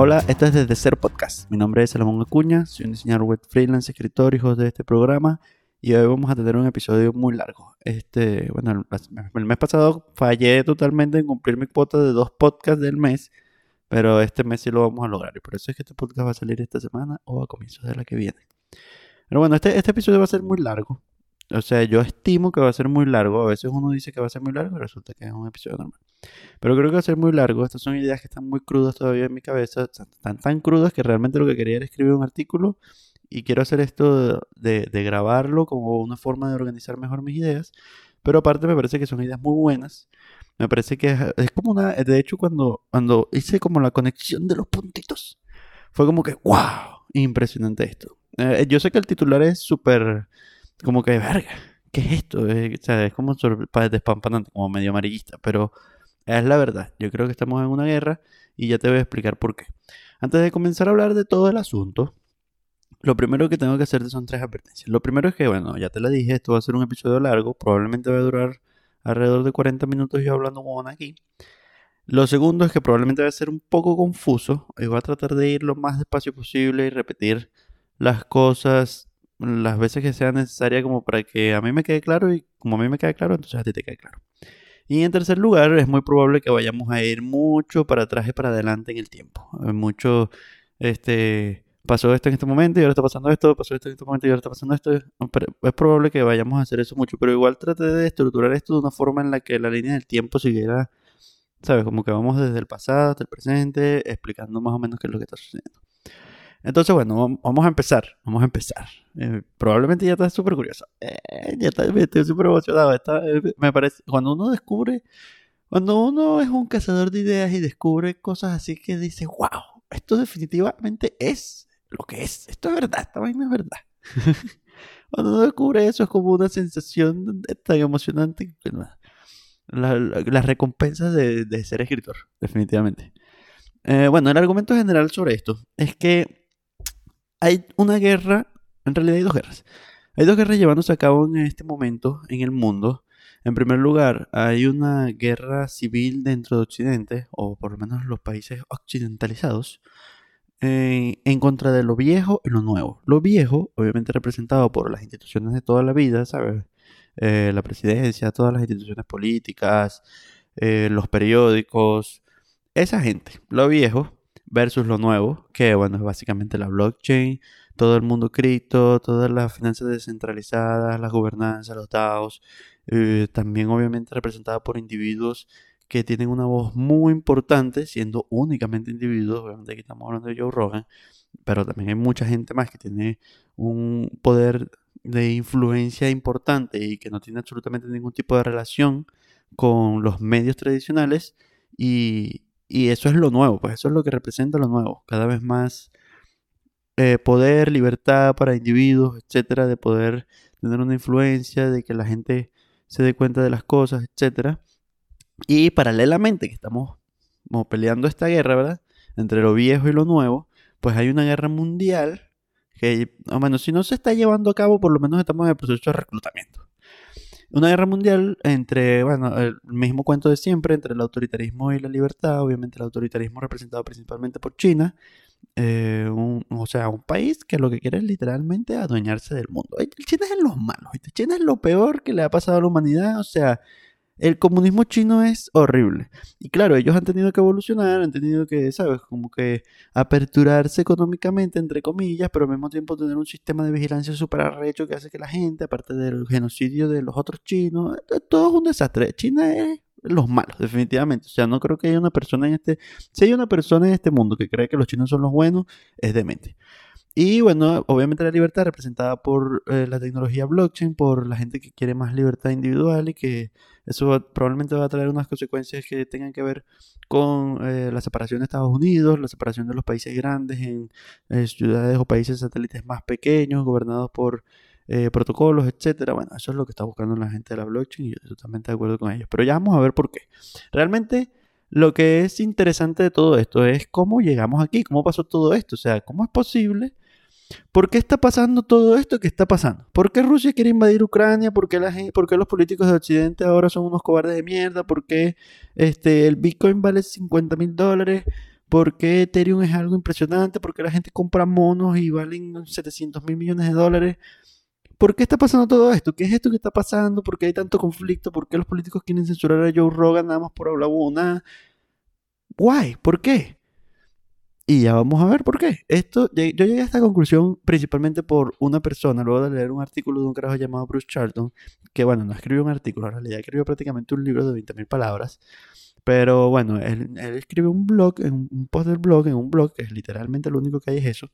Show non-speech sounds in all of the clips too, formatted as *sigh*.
Hola, esto es desde Ser Podcast. Mi nombre es Salomón Acuña, soy un diseñador web freelance, escritor y host de este programa. Y hoy vamos a tener un episodio muy largo. Este, bueno, el mes pasado fallé totalmente en cumplir mi cuota de dos podcasts del mes, pero este mes sí lo vamos a lograr. Y por eso es que este podcast va a salir esta semana o a comienzos de la que viene. Pero bueno, este, este episodio va a ser muy largo. O sea, yo estimo que va a ser muy largo. A veces uno dice que va a ser muy largo y resulta que es un episodio normal. Pero creo que va a ser muy largo. Estas son ideas que están muy crudas todavía en mi cabeza. Están tan crudas que realmente lo que quería era escribir un artículo. Y quiero hacer esto de, de grabarlo como una forma de organizar mejor mis ideas. Pero aparte me parece que son ideas muy buenas. Me parece que es, como una... De hecho, cuando, cuando hice como la conexión de los puntitos, fue como que, wow, impresionante esto. Eh, yo sé que el titular es súper como que, verga, ¿qué es esto? Es, o sea, es como despampanante, como medio amarillista, pero es la verdad. Yo creo que estamos en una guerra y ya te voy a explicar por qué. Antes de comenzar a hablar de todo el asunto, lo primero que tengo que hacerte son tres advertencias. Lo primero es que, bueno, ya te lo dije, esto va a ser un episodio largo, probablemente va a durar alrededor de 40 minutos yo hablando con aquí. Lo segundo es que probablemente va a ser un poco confuso y voy a tratar de ir lo más despacio posible y repetir las cosas las veces que sea necesaria como para que a mí me quede claro y como a mí me quede claro, entonces a ti te quede claro. Y en tercer lugar, es muy probable que vayamos a ir mucho para atrás y para adelante en el tiempo. Eh, mucho, este, pasó esto en este momento y ahora está pasando esto, pasó esto en este momento y ahora está pasando esto. es probable que vayamos a hacer eso mucho, pero igual trate de estructurar esto de una forma en la que la línea del tiempo siguiera, ¿sabes? Como que vamos desde el pasado hasta el presente, explicando más o menos qué es lo que está sucediendo. Entonces, bueno, vamos a empezar. Vamos a empezar. Eh, probablemente ya estás súper curioso. Eh, ya está, estoy súper emocionado. Eh, me parece, cuando uno descubre, cuando uno es un cazador de ideas y descubre cosas así que dice, wow, esto definitivamente es lo que es. Esto es verdad, esta vaina es verdad. *laughs* cuando uno descubre eso es como una sensación tan emocionante. Las recompensas de, de, ser escritor, definitivamente. bueno, el argumento general sobre esto es que hay una guerra, en realidad hay dos guerras. Hay dos guerras llevándose a cabo en este momento en el mundo. En primer lugar, hay una guerra civil dentro de Occidente, o por lo menos los países occidentalizados, eh, en contra de lo viejo y lo nuevo. Lo viejo, obviamente representado por las instituciones de toda la vida, ¿sabes? Eh, la presidencia, todas las instituciones políticas, eh, los periódicos, esa gente. Lo viejo, versus lo nuevo, que bueno, es básicamente la blockchain, todo el mundo cripto, todas las finanzas descentralizadas, las gobernanzas, los DAOs, eh, también obviamente representada por individuos que tienen una voz muy importante, siendo únicamente individuos, obviamente aquí estamos hablando de Joe Rogan, pero también hay mucha gente más que tiene un poder de influencia importante y que no tiene absolutamente ningún tipo de relación con los medios tradicionales y, y eso es lo nuevo, pues eso es lo que representa lo nuevo. Cada vez más eh, poder, libertad para individuos, etcétera, de poder tener una influencia, de que la gente se dé cuenta de las cosas, etcétera. Y paralelamente que estamos como peleando esta guerra, ¿verdad? Entre lo viejo y lo nuevo, pues hay una guerra mundial que, bueno, si no se está llevando a cabo, por lo menos estamos en el proceso de reclutamiento. Una guerra mundial entre, bueno, el mismo cuento de siempre, entre el autoritarismo y la libertad, obviamente el autoritarismo representado principalmente por China, eh, o sea, un país que lo que quiere es literalmente adueñarse del mundo. China es en los malos, China es lo peor que le ha pasado a la humanidad, o sea, el comunismo chino es horrible. Y claro, ellos han tenido que evolucionar, han tenido que, ¿sabes? Como que aperturarse económicamente, entre comillas, pero al mismo tiempo tener un sistema de vigilancia súper arrecho que hace que la gente, aparte del genocidio de los otros chinos, todo es un desastre. China es los malos, definitivamente. O sea, no creo que haya una persona en este... Si hay una persona en este mundo que cree que los chinos son los buenos, es demente. Y bueno, obviamente la libertad representada por eh, la tecnología blockchain, por la gente que quiere más libertad individual y que eso probablemente va a traer unas consecuencias que tengan que ver con eh, la separación de Estados Unidos, la separación de los países grandes en eh, ciudades o países satélites más pequeños, gobernados por protocolos, etcétera. Bueno, eso es lo que está buscando la gente de la blockchain y yo estoy totalmente de acuerdo con ellos. Pero ya vamos a ver por qué. Realmente lo que es interesante de todo esto es cómo llegamos aquí, cómo pasó todo esto, o sea, cómo es posible ¿Por qué está pasando todo esto que está pasando? ¿Por qué Rusia quiere invadir Ucrania? ¿Por qué, la por qué los políticos de Occidente ahora son unos cobardes de mierda? ¿Por qué este, el Bitcoin vale 50 mil dólares? ¿Por qué Ethereum es algo impresionante? ¿Por qué la gente compra monos y valen 700 mil millones de dólares? ¿Por qué está pasando todo esto? ¿Qué es esto que está pasando? ¿Por qué hay tanto conflicto? ¿Por qué los políticos quieren censurar a Joe Rogan nada más por hablar una? Guay, ¿por qué? Y ya vamos a ver por qué. Esto, yo llegué a esta conclusión principalmente por una persona, luego de leer un artículo de un carajo llamado Bruce Charlton, que bueno, no escribió un artículo, en realidad escribió prácticamente un libro de 20.000 palabras. Pero bueno, él, él escribe un blog, un post del blog, en un blog, que es literalmente lo único que hay es eso,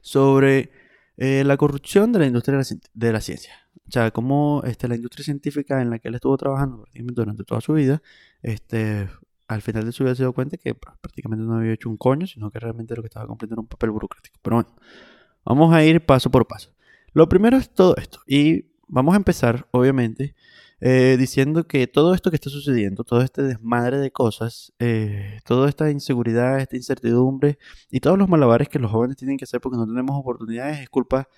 sobre eh, la corrupción de la industria de la, ciencia. O sea, cómo este, la industria científica en la que él estuvo trabajando durante toda su vida este, al final de su vida se dio cuenta que pues, prácticamente no había hecho un coño, sino que realmente lo que estaba cumpliendo era un papel burocrático. Pero bueno, vamos a ir paso por paso. Lo primero es todo esto. Y vamos a empezar, obviamente, eh, diciendo que todo esto que está sucediendo, todo este desmadre de cosas, eh, toda esta inseguridad, esta incertidumbre y todos los malabares que los jóvenes tienen que hacer porque no tenemos oportunidades es culpa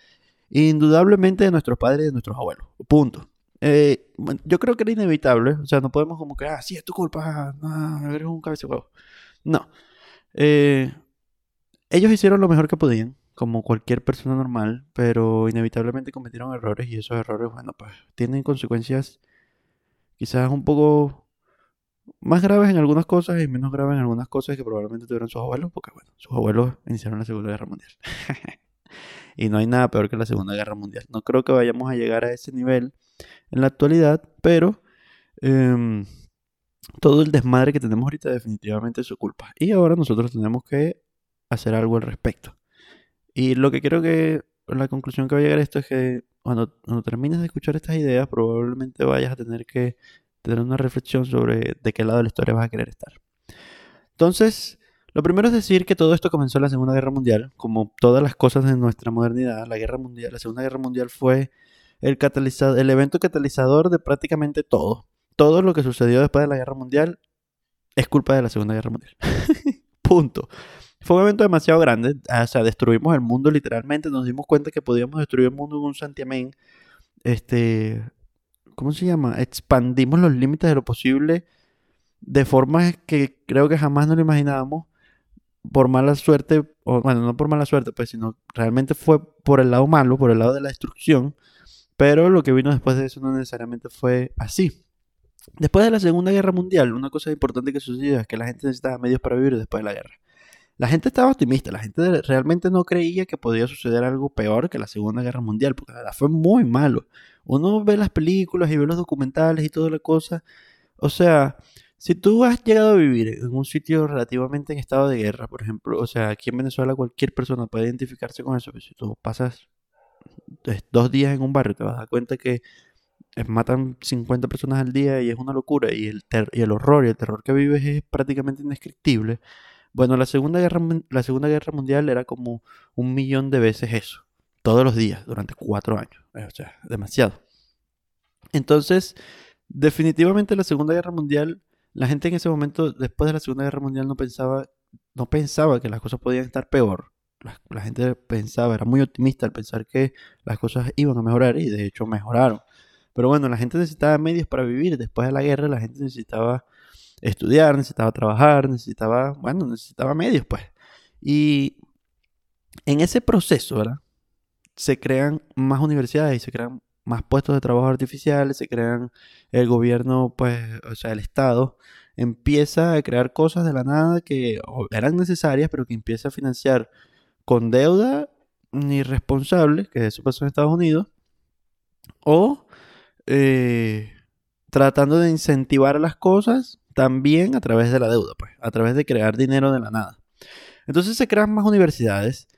indudablemente de nuestros padres y de nuestros abuelos. Punto. Eh, yo creo que era inevitable. O sea, no podemos como que, ah, sí, es tu culpa, no, eres un cabeza huevo. No. Eh, ellos hicieron lo mejor que podían, como cualquier persona normal, pero inevitablemente cometieron errores y esos errores, bueno, pues tienen consecuencias quizás un poco más graves en algunas cosas y menos graves en algunas cosas que probablemente tuvieron sus abuelos, porque bueno, sus abuelos iniciaron la Segunda Guerra Mundial. *laughs* y no hay nada peor que la Segunda Guerra Mundial. No creo que vayamos a llegar a ese nivel en la actualidad, pero em, todo el desmadre que tenemos ahorita definitivamente es su culpa. Y ahora nosotros tenemos que hacer algo al respecto. Y lo que quiero que, la conclusión que voy a llegar a esto es que cuando, cuando termines de escuchar estas ideas, probablemente vayas a tener que tener una reflexión sobre de qué lado de la historia vas a querer estar. Entonces, lo primero es decir que todo esto comenzó en la Segunda Guerra Mundial, como todas las cosas de nuestra modernidad. La Guerra Mundial, la Segunda Guerra Mundial fue el, el evento catalizador de prácticamente todo. Todo lo que sucedió después de la Guerra Mundial es culpa de la Segunda Guerra Mundial. *laughs* Punto. Fue un evento demasiado grande, o sea, destruimos el mundo literalmente, nos dimos cuenta que podíamos destruir el mundo en un santiamén. Este, ¿cómo se llama? Expandimos los límites de lo posible de formas que creo que jamás nos lo imaginábamos por mala suerte, o bueno, no por mala suerte, pues, sino realmente fue por el lado malo, por el lado de la destrucción, pero lo que vino después de eso no necesariamente fue así. Después de la Segunda Guerra Mundial, una cosa importante que sucedió es que la gente necesitaba medios para vivir después de la guerra. La gente estaba optimista, la gente realmente no creía que podía suceder algo peor que la Segunda Guerra Mundial, porque la verdad fue muy malo. Uno ve las películas y ve los documentales y toda la cosa. O sea, si tú has llegado a vivir en un sitio relativamente en estado de guerra, por ejemplo, o sea, aquí en Venezuela cualquier persona puede identificarse con eso, pero si tú pasas dos días en un barrio, te vas a dar cuenta que matan 50 personas al día y es una locura y el, y el horror y el terror que vives es prácticamente indescriptible. Bueno, la Segunda, Guerra, la Segunda Guerra Mundial era como un millón de veces eso, todos los días, durante cuatro años. O sea, demasiado. Entonces, definitivamente la Segunda Guerra Mundial, la gente en ese momento, después de la Segunda Guerra Mundial, no pensaba, no pensaba que las cosas podían estar peor la, gente pensaba, era muy optimista al pensar que las cosas iban a mejorar y de hecho mejoraron. Pero bueno, la gente necesitaba medios para vivir. Después de la guerra la gente necesitaba estudiar, necesitaba trabajar, necesitaba, bueno, necesitaba medios pues. Y en ese proceso, ¿verdad? Se crean más universidades y se crean más puestos de trabajo artificiales, se crean el gobierno, pues, o sea, el Estado empieza a crear cosas de la nada que eran necesarias, pero que empieza a financiar con deuda irresponsable, que eso pasó en Estados Unidos, o eh, tratando de incentivar las cosas también a través de la deuda, pues, a través de crear dinero de la nada. Entonces se crean más universidades,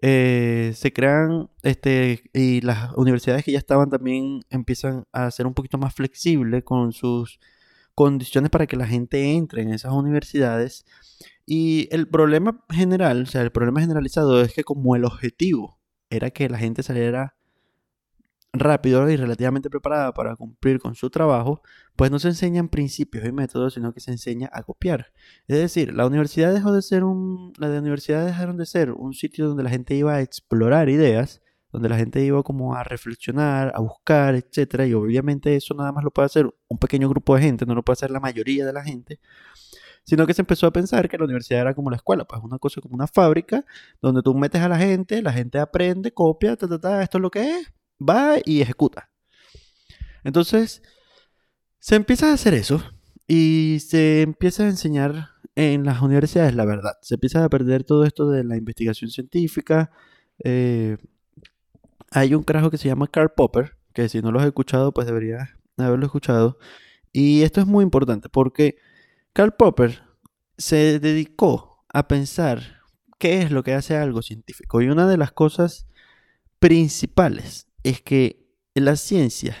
eh, se crean, este, y las universidades que ya estaban también empiezan a ser un poquito más flexibles con sus condiciones para que la gente entre en esas universidades y el problema general, o sea, el problema generalizado es que como el objetivo era que la gente saliera rápido y relativamente preparada para cumplir con su trabajo, pues no se enseñan principios y métodos, sino que se enseña a copiar. Es decir, la universidad dejó de ser un, las universidades dejaron de ser un sitio donde la gente iba a explorar ideas, donde la gente iba como a reflexionar, a buscar, etcétera, y obviamente eso nada más lo puede hacer un pequeño grupo de gente, no lo puede hacer la mayoría de la gente sino que se empezó a pensar que la universidad era como la escuela, pues una cosa como una fábrica donde tú metes a la gente, la gente aprende, copia, ta, ta, ta, esto es lo que es, va y ejecuta. Entonces, se empieza a hacer eso y se empieza a enseñar en las universidades la verdad. Se empieza a perder todo esto de la investigación científica. Eh, hay un carajo que se llama Karl Popper, que si no lo has escuchado, pues deberías haberlo escuchado. Y esto es muy importante porque Karl Popper se dedicó a pensar qué es lo que hace algo científico. Y una de las cosas principales es que la ciencia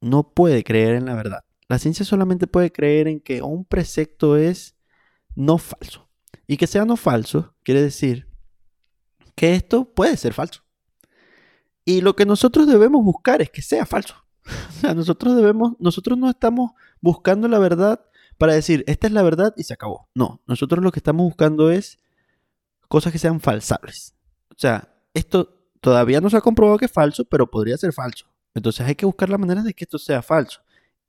no puede creer en la verdad. La ciencia solamente puede creer en que un precepto es no falso. Y que sea no falso quiere decir que esto puede ser falso. Y lo que nosotros debemos buscar es que sea falso. *laughs* O sea, nosotros debemos, nosotros no estamos buscando la verdad para decir, esta es la verdad y se acabó. No, nosotros lo que estamos buscando es cosas que sean falsables. O sea, esto todavía no se ha comprobado que es falso, pero podría ser falso. Entonces hay que buscar la manera de que esto sea falso.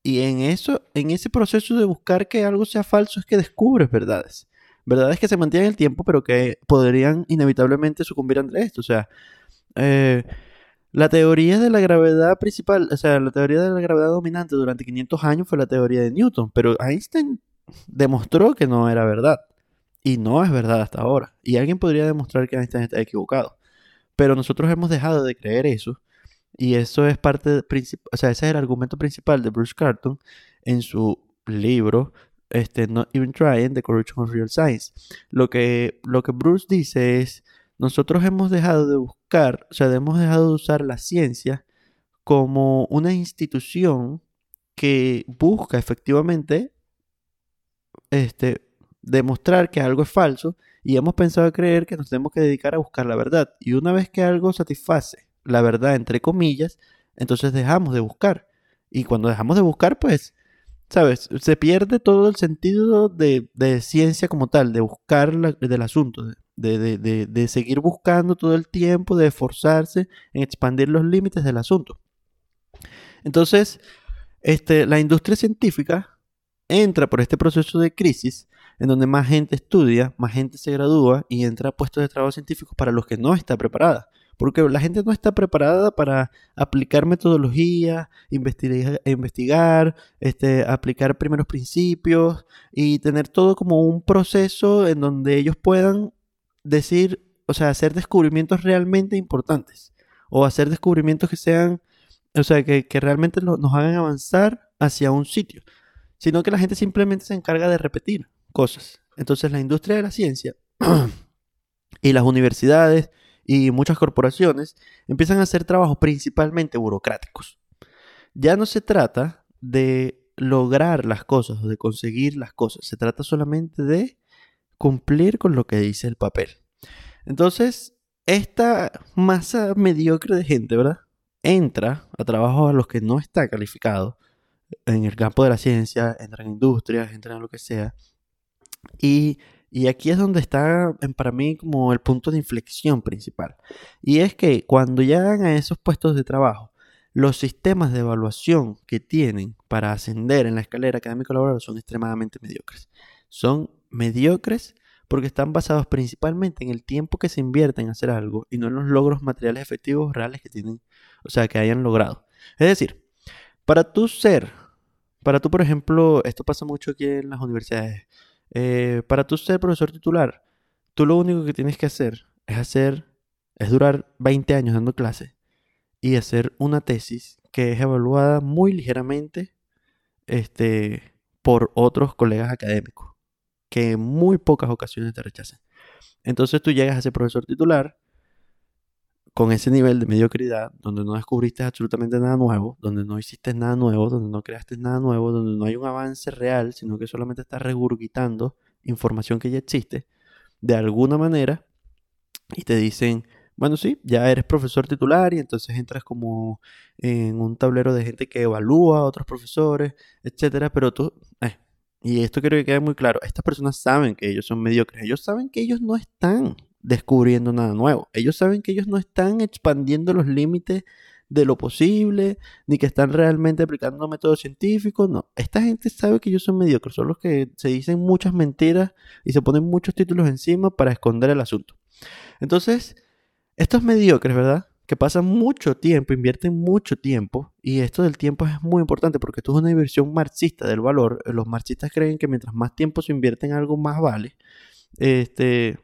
Y en eso, en ese proceso de buscar que algo sea falso es que descubres verdades. Verdades que se mantienen en el tiempo, pero que podrían inevitablemente sucumbir ante esto. O sea, eh, la teoría de la gravedad principal, o sea, la teoría de la gravedad dominante durante 500 años fue la teoría de Newton, pero Einstein demostró que no era verdad. Y no es verdad hasta ahora. Y alguien podría demostrar que Einstein está equivocado. Pero nosotros hemos dejado de creer eso. Y eso es parte, o sea, ese es el argumento principal de Bruce Carton en su libro este, Not Even Trying, The Corruption of Real Science. Lo que, lo que Bruce dice es, nosotros hemos dejado de buscar, o sea, hemos dejado de usar la ciencia como una institución que busca efectivamente este, demostrar que algo es falso y hemos pensado creer que nos tenemos que dedicar a buscar la verdad. Y una vez que algo satisface la verdad, entre comillas, entonces dejamos de buscar. Y cuando dejamos de buscar, pues, ¿sabes? Se pierde todo el sentido de, ciencia como tal, de buscar del asunto, de, seguir buscando todo el tiempo, de esforzarse en expandir los límites del asunto. Entonces, este, la industria científica entra por este proceso de crisis en donde más gente estudia, más gente se gradúa y entra a puestos de trabajo científicos para los que no está preparada. Porque la gente no está preparada para aplicar metodología, investigar, investigar este, aplicar primeros principios y tener todo como un proceso en donde ellos puedan decir, o sea, hacer descubrimientos realmente importantes o hacer descubrimientos que sean, o sea, que, realmente nos hagan avanzar hacia un sitio, sino que la gente simplemente se encarga de repetir cosas. Entonces la industria de la ciencia *clears throat* y las universidades y muchas corporaciones empiezan a hacer trabajos principalmente burocráticos. Ya no se trata de lograr las cosas o de conseguir las cosas, se trata solamente de cumplir con lo que dice el papel. Entonces, esta masa mediocre de gente, ¿verdad? Entra a trabajos a los que no está calificado en el campo de la ciencia, entra en industrias, entra en lo que sea. Y, y aquí es donde está para mí como el punto de inflexión principal. Y es que cuando llegan a esos puestos de trabajo, los sistemas de evaluación que tienen para ascender en la escalera académica laboral son extremadamente mediocres. Son mediocres porque están basados principalmente en el tiempo que se invierte en hacer algo y no en los logros materiales efectivos reales que tienen, o sea, que hayan logrado. Es decir, para tú ser, para tú, por ejemplo, esto pasa mucho aquí en las universidades, eh, para tú ser profesor titular, tú lo único que tienes que hacer es hacer, es durar 20 años dando clase y hacer una tesis que es evaluada muy ligeramente este, por otros colegas académicos que en muy pocas ocasiones te rechacen. Entonces tú llegas a ser profesor titular con ese nivel de mediocridad, donde no descubriste absolutamente nada nuevo, donde no hiciste nada nuevo, donde no creaste nada nuevo, donde no hay un avance real, sino que solamente estás regurgitando información que ya existe, de alguna manera, y te dicen, bueno, sí, ya eres profesor titular y entonces entras como en un tablero de gente que evalúa a otros profesores, etcétera, pero tú, eh, y esto quiero que quede muy claro, estas personas saben que ellos son mediocres, ellos saben que ellos no están descubriendo nada nuevo, ellos saben que ellos no están expandiendo los límites de lo posible, ni que están realmente aplicando métodos científicos, no. Esta gente sabe que ellos son mediocres, son los que se dicen muchas mentiras y se ponen muchos títulos encima para esconder el asunto. Entonces, estos mediocres, ¿verdad? Que pasan mucho tiempo, invierten mucho tiempo, y esto del tiempo es muy importante porque esto es una inversión marxista del valor. Los marxistas creen que mientras más tiempo se invierte en algo, más vale. Este,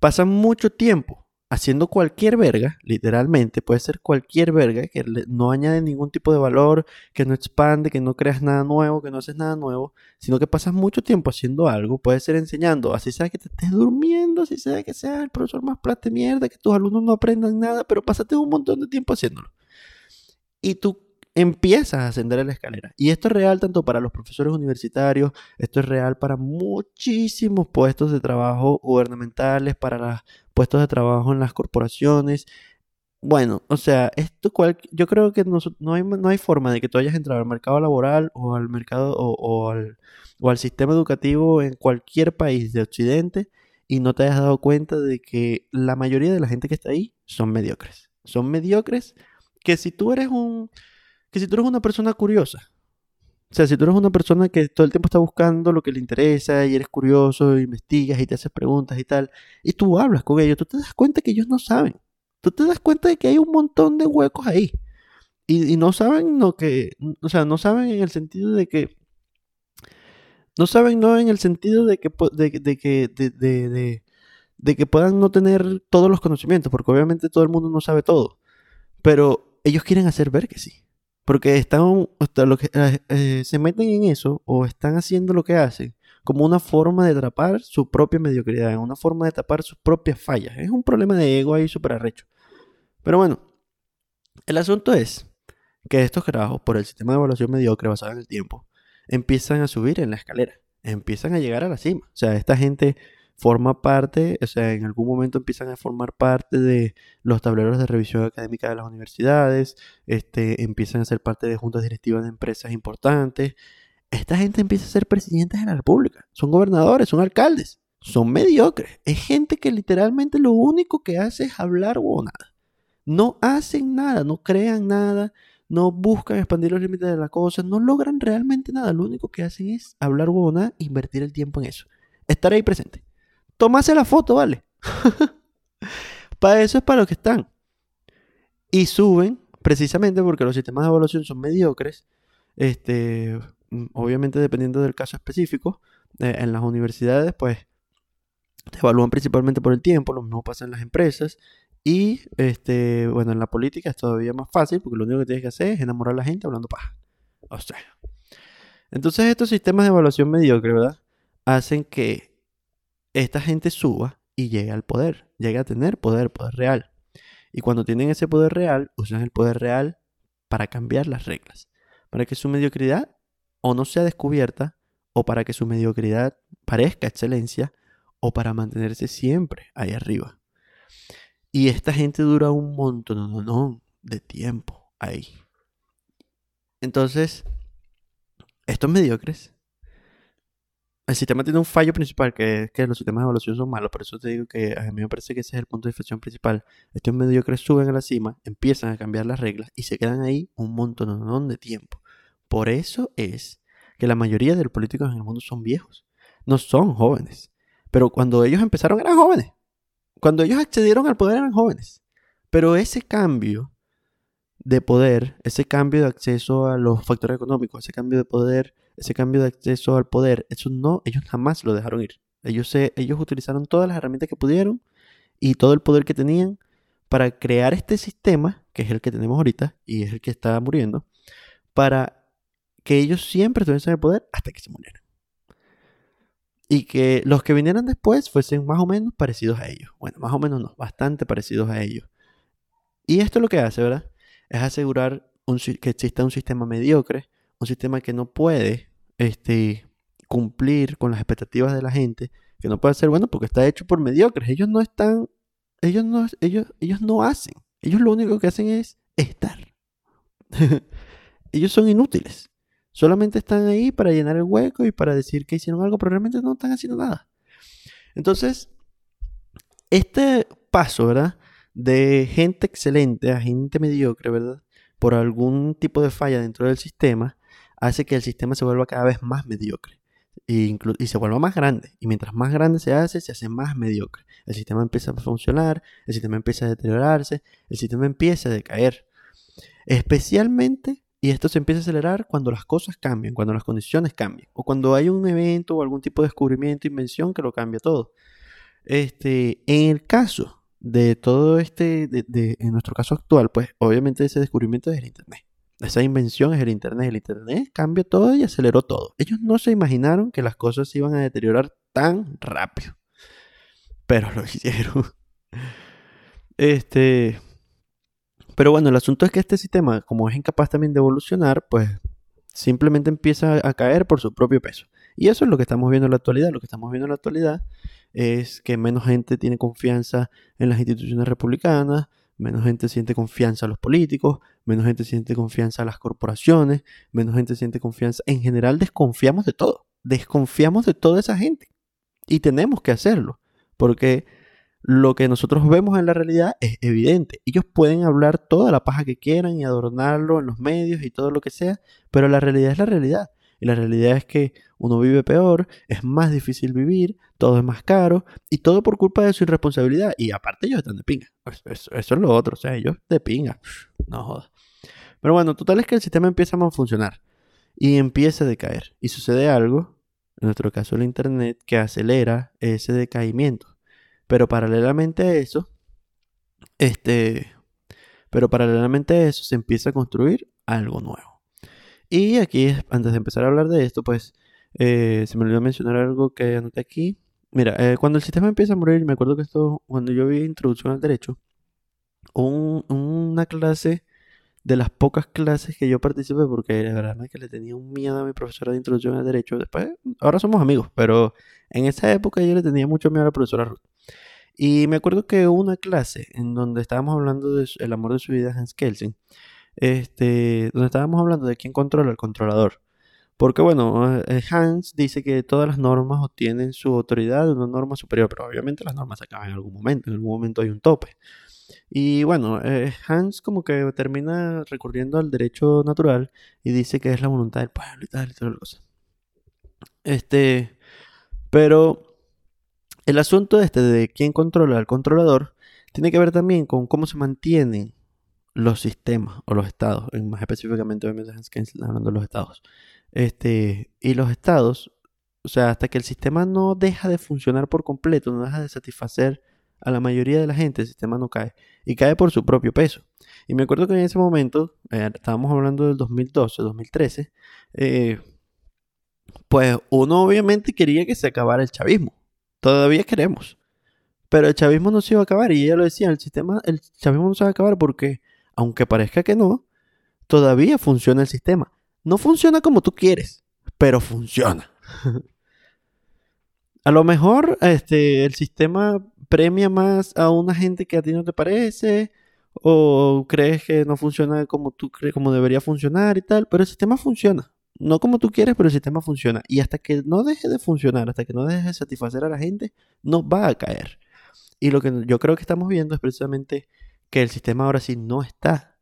pasan mucho tiempo haciendo cualquier verga, literalmente, puede ser cualquier verga que no añade ningún tipo de valor, que no expande, que no creas nada nuevo, que no haces nada nuevo, sino que pasas mucho tiempo haciendo algo, puede ser enseñando, así sea que te estés durmiendo, así sea que seas el profesor más plata mierda, que tus alumnos no aprendan nada, pero pásate un montón de tiempo haciéndolo. Y tú empiezas a ascender en la escalera. Y esto es real tanto para los profesores universitarios, esto es real para muchísimos puestos de trabajo gubernamentales, para los puestos de trabajo en las corporaciones. Bueno, o sea, esto cual, yo creo que no, no, hay, no hay forma de que tú hayas entrado al mercado laboral o al mercado o, al, o al sistema educativo en cualquier país de Occidente y no te hayas dado cuenta de que la mayoría de la gente que está ahí son mediocres. Son mediocres que si tú eres un que si tú eres una persona curiosa, o sea, si tú eres una persona que todo el tiempo está buscando lo que le interesa y eres curioso, investigas y te haces preguntas y tal, y tú hablas con ellos, tú te das cuenta que ellos no saben. Tú te das cuenta de que hay un montón de huecos ahí. Y, no saben lo que, o sea, no saben en el sentido de que, no saben no en el sentido de que, de, de que, de, de, de que puedan no tener todos los conocimientos, porque obviamente todo el mundo no sabe todo, pero ellos quieren hacer ver que sí. Porque están, lo que, eh, eh, se meten en eso o están haciendo lo que hacen como una forma de tapar su propia mediocridad, una forma de tapar sus propias fallas. Es un problema de ego ahí súper arrecho. Pero bueno, el asunto es que estos trabajos, por el sistema de evaluación mediocre basado en el tiempo, empiezan a subir en la escalera, empiezan a llegar a la cima. O sea, esta gente forma parte, o sea, en algún momento empiezan a formar parte de los tableros de revisión académica de las universidades, este, empiezan a ser parte de juntas directivas de empresas importantes. Esta gente empieza a ser presidentes de la República, son gobernadores, son alcaldes, son mediocres. Es gente que literalmente lo único que hace es hablar o nada. No hacen nada, no crean nada, no buscan expandir los límites de la cosa, no logran realmente nada. Lo único que hacen es hablar nada, invertir el tiempo en eso. Estar ahí presente. Tomase la foto, ¿vale? *laughs* para eso es para lo que están. Y suben, precisamente porque los sistemas de evaluación son mediocres, este, mm, obviamente dependiendo del caso específico, eh, en las universidades, pues, te evalúan principalmente por el tiempo, lo mismo pasa en las empresas, y, este, bueno, en la política es todavía más fácil, porque lo único que tienes que hacer es enamorar a la gente hablando paja. O sea. Entonces estos sistemas de evaluación mediocre, ¿verdad? Hacen que esta gente suba y llegue al poder, llegue a tener poder, poder real. Y cuando tienen ese poder real, usan el poder real para cambiar las reglas, para que su mediocridad o no sea descubierta, o para que su mediocridad parezca excelencia, o para mantenerse siempre ahí arriba. Y esta gente dura un montón de tiempo ahí. Entonces, estos mediocres el sistema tiene un fallo principal, que es que los sistemas de evaluación son malos. Por eso te digo que a mí me parece que ese es el punto de inflexión principal. Estos mediocres suben a la cima, empiezan a cambiar las reglas y se quedan ahí un montón de tiempo. Por eso es que la mayoría de los políticos en el mundo son viejos, no son jóvenes. Pero cuando ellos empezaron eran jóvenes. Cuando ellos accedieron al poder eran jóvenes. Pero ese cambio de poder, ese cambio de acceso a los factores económicos, ese cambio de poder ese cambio de acceso al poder, eso no, ellos jamás lo dejaron ir. Ellos, se, ellos utilizaron todas las herramientas que pudieron y todo el poder que tenían para crear este sistema, que es el que tenemos ahorita y es el que está muriendo, para que ellos siempre tuviesen el poder hasta que se murieran. Y que los que vinieran después fuesen más o menos parecidos a ellos. Bueno, más o menos no, bastante parecidos a ellos. Y esto lo que hace, ¿verdad? Es asegurar que exista un sistema mediocre un sistema que no puede este, cumplir con las expectativas de la gente, que no puede ser bueno porque está hecho por mediocres. Ellos no están, ellos no, ellos, ellos no hacen. Ellos lo único que hacen es estar. *laughs* ellos son inútiles. Solamente están ahí para llenar el hueco y para decir que hicieron algo, pero realmente no están haciendo nada. Entonces, este paso, ¿verdad? de gente excelente a gente mediocre, ¿verdad? Por algún tipo de falla dentro del sistema, hace que el sistema se vuelva cada vez más mediocre y, y se vuelva más grande. Y mientras más grande se hace, se hace más mediocre. El sistema empieza a funcionar, el sistema empieza a deteriorarse, el sistema empieza a decaer. Especialmente, y esto se empieza a acelerar cuando las cosas cambian, cuando las condiciones cambian, o cuando hay un evento o algún tipo de descubrimiento, invención que lo cambia todo. Este, en el caso de todo este, de, en nuestro caso actual, pues obviamente ese descubrimiento es el Internet. Esa invención es el Internet. El Internet cambió todo y aceleró todo. Ellos no se imaginaron que las cosas se iban a deteriorar tan rápido. Pero lo *laughs* hicieron. Este. Pero bueno, el asunto es que este sistema, como es incapaz también de evolucionar, pues simplemente empieza a caer por su propio peso. Y eso es lo que estamos viendo en la actualidad. Lo que estamos viendo en la actualidad es que menos gente tiene confianza en las instituciones republicanas, menos gente siente confianza a los políticos, menos gente siente confianza a las corporaciones, menos gente siente confianza. En general desconfiamos de todo, desconfiamos de toda esa gente. Y tenemos que hacerlo, porque lo que nosotros vemos en la realidad es evidente. Ellos pueden hablar toda la paja que quieran y adornarlo en los medios y todo lo que sea, pero la realidad es la realidad. Y la realidad es que uno vive peor, es más difícil vivir, todo es más caro y todo por culpa de su irresponsabilidad. Y aparte ellos están de pinga. Pues eso, es lo otro, o sea, ellos de pinga. No jodas. Pero bueno, total es que el sistema empieza a mal funcionar y empieza a decaer. Y sucede algo, en nuestro caso el Internet, que acelera ese decaimiento. Pero paralelamente a eso, este, pero paralelamente a eso se empieza a construir algo nuevo. Y aquí, antes de empezar a hablar de esto, pues eh, se me olvidó mencionar algo que anoté aquí. Mira, eh, cuando el sistema empieza a morir, me acuerdo que esto, cuando yo vi Introducción al Derecho, una clase de las pocas clases que yo participé, porque la verdad es que le tenía un miedo a mi profesora de Introducción al Derecho. Después, ahora somos amigos, pero en esa época yo le tenía mucho miedo a la profesora Ruth. Y me acuerdo que una clase en donde estábamos hablando del amor de su vida, Hans Kelsen este, donde estábamos hablando de quién controla el controlador. Porque bueno, eh, Hans dice que todas las normas obtienen su autoridad de una norma superior, pero obviamente las normas se acaban en algún momento, en algún momento hay un tope. Y bueno, eh, Hans como que termina recurriendo al derecho natural y dice que es la voluntad del pueblo y tal y todas las cosas. Este, pero el asunto este de quién controla al controlador tiene que ver también con cómo se mantienen los sistemas o los estados, más específicamente obviamente hablando de los estados. Este, y los estados, o sea, hasta que el sistema no deja de funcionar por completo, no deja de satisfacer a la mayoría de la gente, el sistema no cae. Y cae por su propio peso. Y me acuerdo que en ese momento, eh, estábamos hablando del 2012, 2013, eh, pues uno obviamente quería que se acabara el chavismo. Todavía queremos. Pero el chavismo no se iba a acabar. Y ella lo decía, el sistema, el chavismo no se va a acabar porque aunque parezca que no, todavía funciona el sistema. No funciona como tú quieres, pero funciona. *laughs* a lo mejor este, el sistema premia más a una gente que a ti no te parece, o crees que no funciona como tú crees, como debería funcionar y tal, pero el sistema funciona. No como tú quieres, pero el sistema funciona. Y hasta que no deje de funcionar, hasta que no deje de satisfacer a la gente, no va a caer. Y lo que yo creo que estamos viendo es precisamente que el sistema ahora sí no está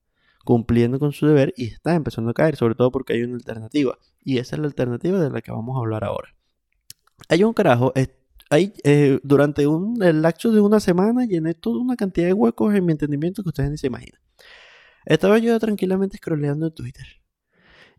cumpliendo con su deber y está empezando a caer, sobre todo porque hay una alternativa. Y esa es la alternativa de la que vamos a hablar ahora. Hay un carajo, hay, eh, durante un, el lapso de una semana llené toda una cantidad de huecos en mi entendimiento que ustedes ni se imaginan. Estaba yo tranquilamente scrolleando en Twitter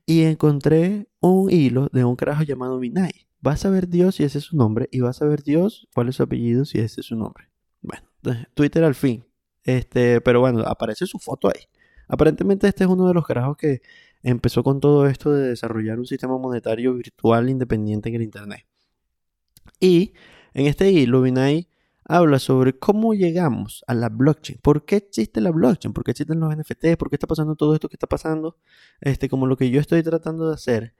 y encontré un hilo de un carajo llamado Minai. Vas a ver Dios si ese es su nombre y vas a ver Dios cuál es su apellido si ese es su nombre. Bueno, Twitter al fin este, pero bueno, aparece su foto ahí. Aparentemente este es uno de los carajos que empezó con todo esto de desarrollar un sistema monetario virtual independiente en el Internet. Y en este hilo, Binay habla sobre cómo llegamos a la blockchain. ¿Por qué existe la blockchain? ¿Por qué existen los NFTs? ¿Por qué está pasando todo esto que está pasando? Este, como lo que yo estoy tratando de hacer,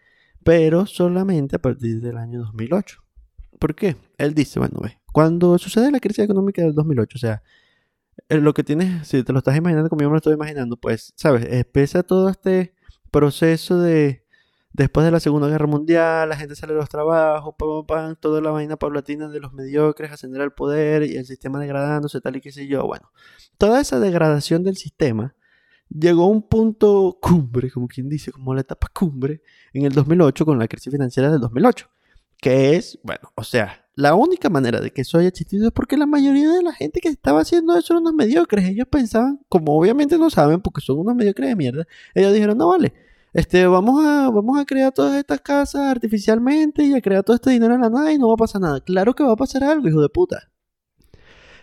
pero solamente a partir del año 2008. ¿Por qué? Él dice, bueno, ve, cuando sucede la crisis económica del 2008, o sea, lo que tienes, si te lo estás imaginando como yo me lo estoy imaginando, pues, ¿sabes? Empieza todo este proceso de, Después de la Segunda Guerra Mundial, la gente sale de los trabajos, pam, pam, toda la vaina paulatina de los mediocres, ascender al poder y el sistema degradándose, tal y qué sé yo. Bueno, toda esa degradación del sistema llegó a un punto cumbre, como quien dice, como la etapa cumbre, en el 2008 con la crisis financiera del 2008. Que es, bueno, o sea, la única manera de que eso haya existido es porque la mayoría de la gente que estaba haciendo eso eran unos mediocres. Ellos pensaban, como obviamente no saben, porque son unos mediocres de mierda, ellos dijeron, no vale este, vamos a, vamos a crear todas estas casas artificialmente y a crear todo este dinero en la nada y no va a pasar nada. Claro que va a pasar algo, hijo de puta.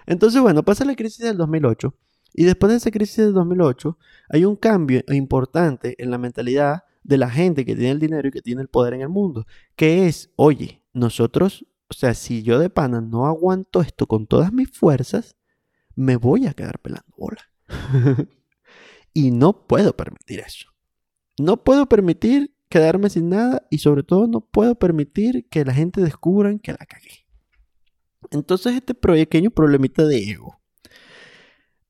Entonces, bueno, pasa la crisis del 2008 y después de esa crisis del 2008 hay un cambio importante en la mentalidad de la gente que tiene el dinero y que tiene el poder en el mundo, que es, oye, nosotros, o sea, si yo de pana no aguanto esto con todas mis fuerzas, me voy a quedar pelando bola. *laughs* y no puedo permitir eso. No puedo permitir quedarme sin nada y sobre todo no puedo permitir que la gente descubran que la cagué. Entonces este pequeño problemita de ego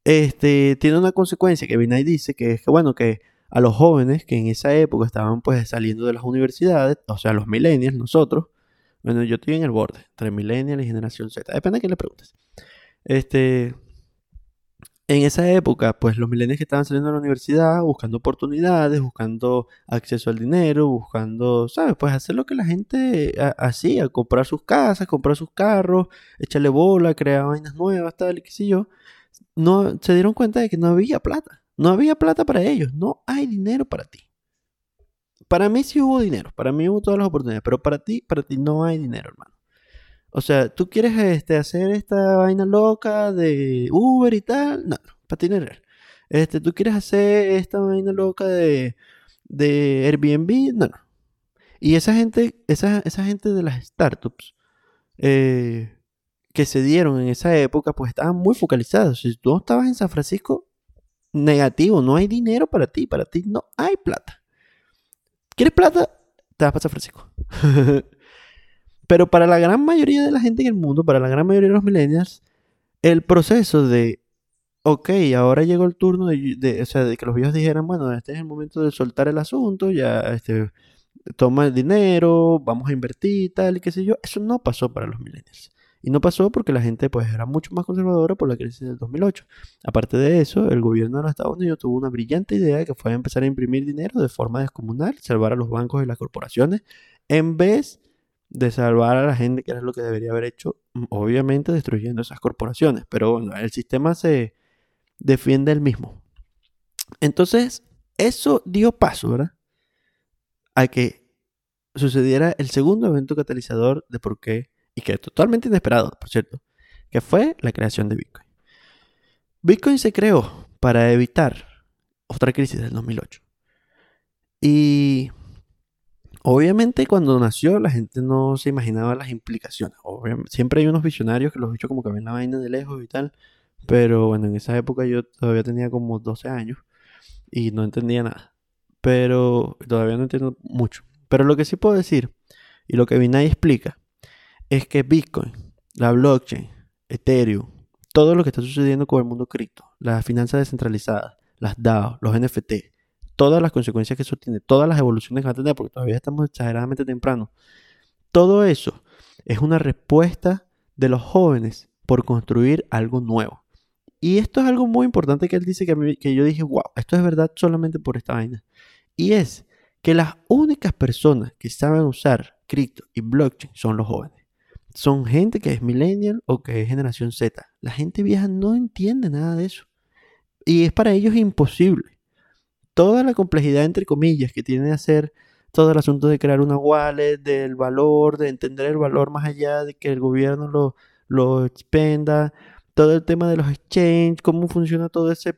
este, tiene una consecuencia que Vinay dice que es que bueno que a los jóvenes que en esa época estaban pues saliendo de las universidades, o sea los millennials, nosotros, bueno yo estoy en el borde entre millennials y generación Z, depende de quién le preguntes. Este, en esa época, pues los milenios que estaban saliendo de la universidad buscando oportunidades, buscando acceso al dinero, buscando, ¿sabes? Pues hacer lo que la gente hacía, comprar sus casas, comprar sus carros, echarle bola, crear vainas nuevas, tal y qué sé yo. No, se dieron cuenta de que no había plata. No había plata para ellos. No hay dinero para ti. Para mí sí hubo dinero. Para mí hubo todas las oportunidades. Pero para ti, para ti no hay dinero, hermano. O sea, tú quieres este, hacer esta vaina loca de Uber y tal. No, no, patinar. Este, tú quieres hacer esta vaina loca de, de Airbnb. No, no. Y esa gente, esa, esa gente de las startups eh, que se dieron en esa época, pues estaban muy focalizados. Si tú estabas en San Francisco, negativo, no hay dinero para ti. Para ti no hay plata. ¿Quieres plata? Te vas para San Francisco. *laughs* Pero para la gran mayoría de la gente en el mundo, para la gran mayoría de los millennials, el proceso de, ok, ahora llegó el turno de, o sea, de que los viejos dijeran, bueno, este es el momento de soltar el asunto, ya, este, toma el dinero, vamos a invertir, tal, y qué sé yo, eso no pasó para los millennials. Y no pasó porque la gente pues era mucho más conservadora por la crisis del 2008. Aparte de eso, el gobierno de los Estados Unidos tuvo una brillante idea que fue empezar a imprimir dinero de forma descomunal, salvar a los bancos y las corporaciones, en vez de salvar a la gente, que era lo que debería haber hecho, mm, obviamente destruyendo esas corporaciones, pero bueno, el sistema se defiende el mismo. Entonces, eso dio paso, ¿verdad? A que sucediera el segundo evento catalizador de por qué, y que totalmente inesperado, por cierto, que fue la creación de Bitcoin. Bitcoin se creó para evitar otra crisis del 2008. Y Obviamente cuando nació la gente no se imaginaba las implicaciones. siempre hay unos visionarios que los bichos como que ven la vaina de lejos y tal. Pero bueno, en esa época yo todavía tenía como 12 años y no entendía nada. Pero todavía no entiendo mucho. Pero lo que sí puedo decir y lo que Vinay explica es que Bitcoin, la blockchain, Ethereum, todo lo que está sucediendo con el mundo cripto, las finanzas descentralizadas, las DAO, los NFT, todas las consecuencias que eso tiene, todas las evoluciones que va a tener, porque todavía estamos exageradamente temprano. Todo eso es una respuesta de los jóvenes por construir algo nuevo. Y esto es algo muy importante que él dice que, que yo dije, wow, esto es verdad solamente por esta vaina. Y es que las únicas personas que saben usar cripto y blockchain son los jóvenes. Son gente que es millennial o que es generación Z. La gente vieja no entiende nada de eso. Y es para ellos imposible toda la complejidad, entre comillas, que tiene que hacer todo el asunto de crear una wallet, del valor, de entender el valor más allá de que el gobierno lo, lo expenda, todo el tema de los exchanges, cómo funciona todo ese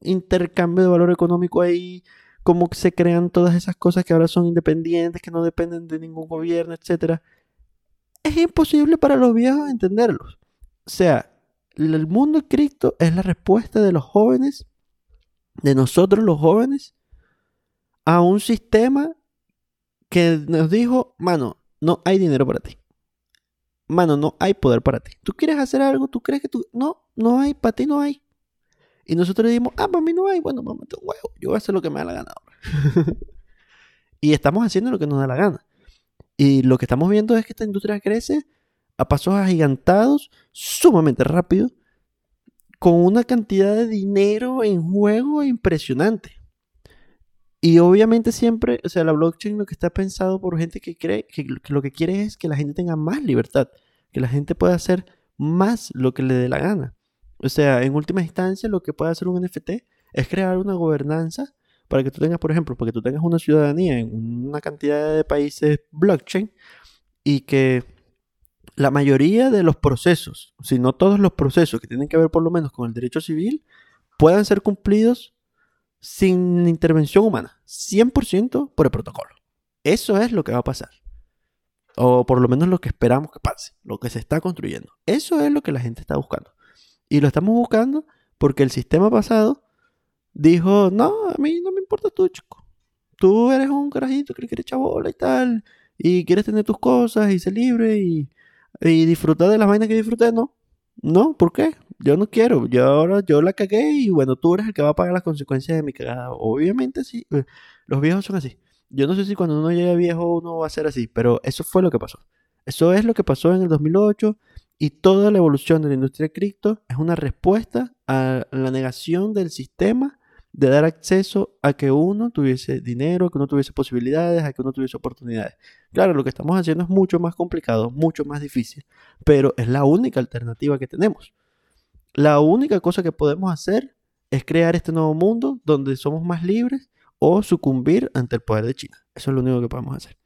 intercambio de valor económico ahí, cómo se crean todas esas cosas que ahora son independientes, que no dependen de ningún gobierno, etc. Es imposible para los viejos entenderlos. O sea, el mundo cripto es la respuesta de los jóvenes de nosotros los jóvenes a un sistema que nos dijo, mano, no hay dinero para ti. Mano, no hay poder para ti. Tú quieres hacer algo, tú crees que tú... No, no hay, para ti no hay. Y nosotros dijimos, ah, para mí no hay. Bueno, mamá, un huevo. Yo voy a hacer lo que me da la gana ahora. *laughs* Y estamos haciendo lo que nos da la gana. Y lo que estamos viendo es que esta industria crece a pasos agigantados, sumamente rápido, con una cantidad de dinero en juego impresionante. Y obviamente siempre, o sea, la blockchain lo que está pensado por gente que cree que, lo que quiere es que la gente tenga más libertad, que la gente pueda hacer más lo que le dé la gana. O sea, en última instancia, lo que puede hacer un NFT es crear una gobernanza para que tú tengas, por ejemplo, para que tú tengas una ciudadanía en una cantidad de países blockchain y que la mayoría de los procesos, si no todos los procesos que tienen que ver por lo menos con el derecho civil, puedan ser cumplidos sin intervención humana, 100% por el protocolo. Eso es lo que va a pasar. O por lo menos lo que esperamos que pase, lo que se está construyendo. Eso es lo que la gente está buscando. Y lo estamos buscando porque el sistema pasado dijo, no, a mí no me importa tú, chico. Tú eres un carajito que quiere chabola y tal, y quieres tener tus cosas y ser libre y, y disfrutar de las vainas que disfruté, no. No, ¿por qué? Yo no quiero. Yo ahora yo la cagué y bueno, tú eres el que va a pagar las consecuencias de mi cagada. Obviamente sí. Eh, los viejos son así. Yo no sé si cuando uno llega viejo uno va a ser así, pero eso fue lo que pasó. Eso es lo que pasó en el 2008 y toda la evolución de la industria cripto es una respuesta a la negación del sistema de dar acceso a que uno tuviese dinero, que uno tuviese posibilidades, a que uno tuviese oportunidades. Claro, lo que estamos haciendo es mucho más complicado, mucho más difícil, pero es la única alternativa que tenemos. La única cosa que podemos hacer es crear este nuevo mundo donde somos más libres o sucumbir ante el poder de China. Eso es lo único que podemos hacer.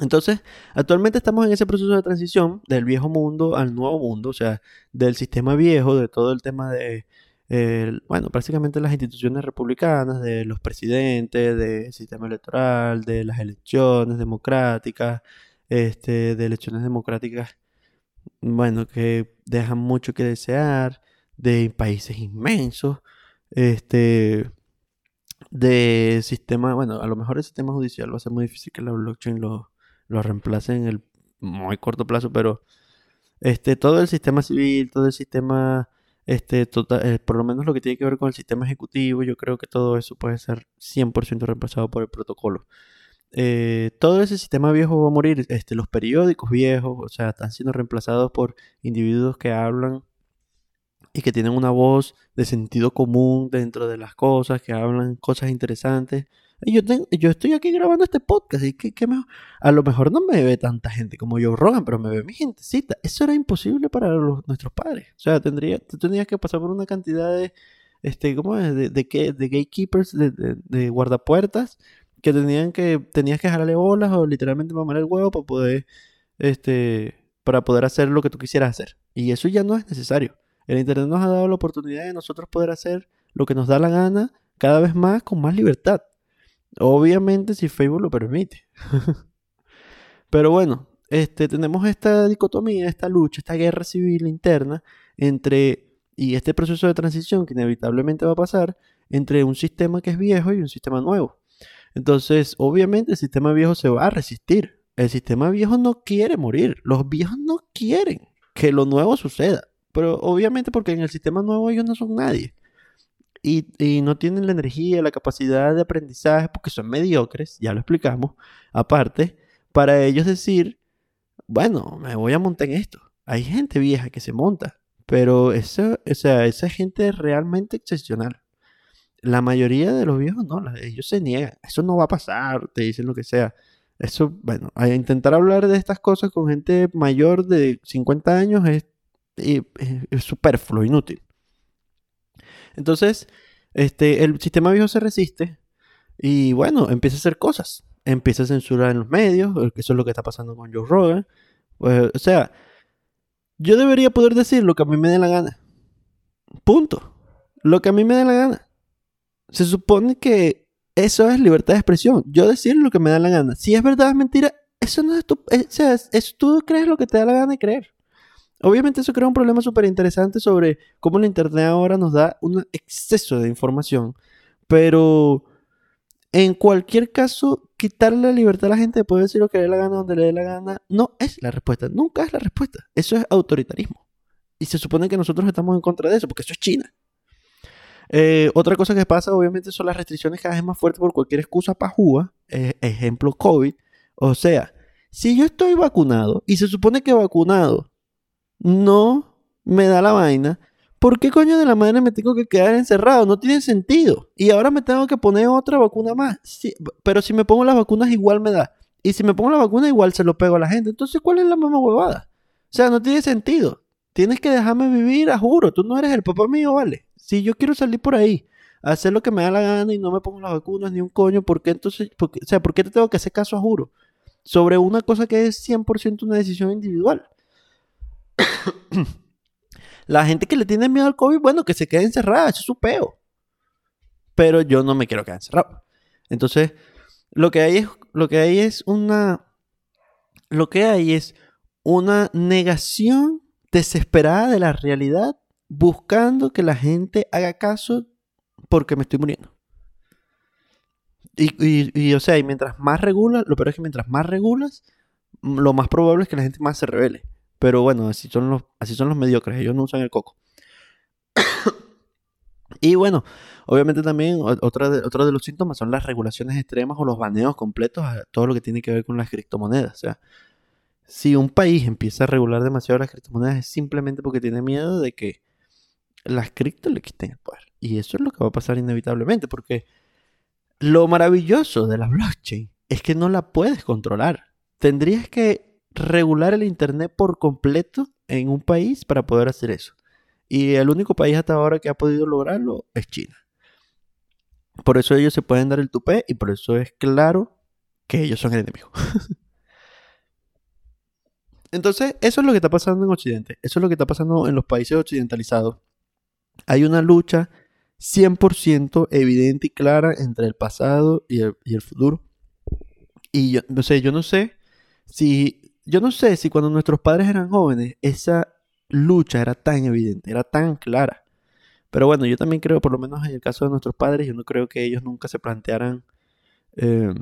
Entonces, actualmente estamos en ese proceso de transición del viejo mundo al nuevo mundo, o sea, del sistema viejo, de todo el tema de bueno, prácticamente las instituciones republicanas, de los presidentes, del sistema electoral, de las elecciones democráticas, este, de elecciones democráticas, bueno, que dejan mucho que desear, de países inmensos, este, de sistema, bueno, a lo mejor el sistema judicial va a ser muy difícil que la blockchain lo, lo reemplace en el muy corto plazo, pero este, todo el sistema civil, todo el sistema este, tota, eh, por lo menos lo que tiene que ver con el sistema ejecutivo, yo creo que todo eso puede ser 100% reemplazado por el protocolo. Eh, todo ese sistema viejo va a morir, este, los periódicos viejos, o sea, están siendo reemplazados por individuos que hablan y que tienen una voz de sentido común dentro de las cosas, que hablan cosas interesantes yo, yo estoy aquí grabando este podcast y que, a lo mejor no me ve tanta gente como yo Rogan, pero me ve mi gentecita. Eso era imposible para nuestros padres. O sea, tendría, tú tendrías que pasar por una cantidad de, este, ¿cómo es? De, de, de gatekeepers, de, de, guardapuertas, que tenían que, tenías que jalarle bolas o literalmente mamar el huevo para poder, este, para poder hacer lo que tú quisieras hacer. Y eso ya no es necesario. El Internet nos ha dado la oportunidad de nosotros poder hacer lo que nos da la gana cada vez más con más libertad. Obviamente si Facebook lo permite. *laughs* Pero bueno, este, tenemos esta dicotomía, esta lucha, esta guerra civil interna entre, y este proceso de transición que inevitablemente va a pasar, entre un sistema que es viejo y un sistema nuevo. Entonces, obviamente el sistema viejo se va a resistir. El sistema viejo no quiere morir. Los viejos no quieren que lo nuevo suceda. Pero obviamente porque en el sistema nuevo ellos no son nadie y, no tienen la energía, la capacidad de aprendizaje porque son mediocres, ya lo explicamos, aparte, para ellos decir, bueno, me voy a montar en esto. Hay gente vieja que se monta, pero esa, o sea, esa gente es realmente excepcional. La mayoría de los viejos no, ellos se niegan, eso no va a pasar, te dicen lo que sea. Eso, bueno, a intentar hablar de estas cosas con gente mayor de 50 años es, es superfluo, inútil. Entonces, este, el sistema viejo se resiste y bueno, empieza a hacer cosas. Empieza a censurar en los medios, eso es lo que está pasando con Joe Rogan. Pues, o sea, yo debería poder decir lo que a mí me dé la gana. Punto. Lo que a mí me dé la gana. Se supone que eso es libertad de expresión. Yo decir lo que me da la gana. Si es verdad, es mentira. Eso no es tu. O sea, es, tú crees lo que te da la gana de creer. Obviamente eso crea un problema súper interesante sobre cómo la Internet ahora nos da un exceso de información, pero en cualquier caso, quitarle la libertad a la gente de poder decir lo que le dé la gana donde le dé la gana, no es la respuesta, nunca es la respuesta. Eso es autoritarismo. Y se supone que nosotros estamos en contra de eso, porque eso es China. Eh, otra cosa que pasa, obviamente, son las restricciones cada vez más fuertes por cualquier excusa pajúa. Eh, ejemplo, COVID. O sea, si yo estoy vacunado y se supone que vacunado no me da la vaina, ¿por qué coño de la madre me tengo que quedar encerrado? No tiene sentido. Y ahora me tengo que poner otra vacuna más. pero si me pongo las vacunas igual me da. Y si me pongo la vacuna igual se lo pego a la gente. Entonces, ¿cuál es la mamá huevada? O sea, no tiene sentido. Tienes que dejarme vivir, a juro. Tú no eres el papá mío, ¿vale? Si yo quiero salir por ahí, hacer lo que me da la gana y no me pongo las vacunas ni un coño, ¿por qué entonces, o sea, ¿por qué te tengo que hacer caso a juro? Sobre una cosa que es 100% una decisión individual. *coughs* la gente que le tiene miedo al COVID, bueno, que se quede encerrada, eso es su peo. Pero yo no me quiero quedar encerrado. Entonces, lo que hay es, lo que hay es una. Lo que hay es una negación desesperada de la realidad, buscando que la gente haga caso porque me estoy muriendo. Y, y, o sea, y mientras más regulas, lo peor es que mientras más regulas, lo más probable es que la gente más se revele. Pero bueno, así son los, así son los mediocres, ellos no usan el coco. *coughs* y bueno, obviamente también otra de, otro de los síntomas son las regulaciones extremas o los baneos completos a todo lo que tiene que ver con las criptomonedas. O sea, si un país empieza a regular demasiado las criptomonedas es simplemente porque tiene miedo de que las criptos le quiten el poder. Y eso es lo que va a pasar inevitablemente, porque lo maravilloso de la blockchain es que no la puedes controlar. Tendrías que regular el Internet por completo en un país para poder hacer eso. Y el único país hasta ahora que ha podido lograrlo es China. Por eso ellos se pueden dar el tupé y por eso es claro que ellos son el enemigo. *laughs* Entonces, eso es lo que está pasando en Occidente. Eso es lo que está pasando en los países occidentalizados. Hay una lucha 100% evidente y clara entre el pasado y el, y el futuro. Y yo no sé, yo no sé si yo no sé si cuando nuestros padres eran jóvenes esa lucha era tan evidente, era tan clara. Pero bueno, yo también creo, por lo menos en el caso de nuestros padres, yo no creo que ellos nunca se plantearan eh,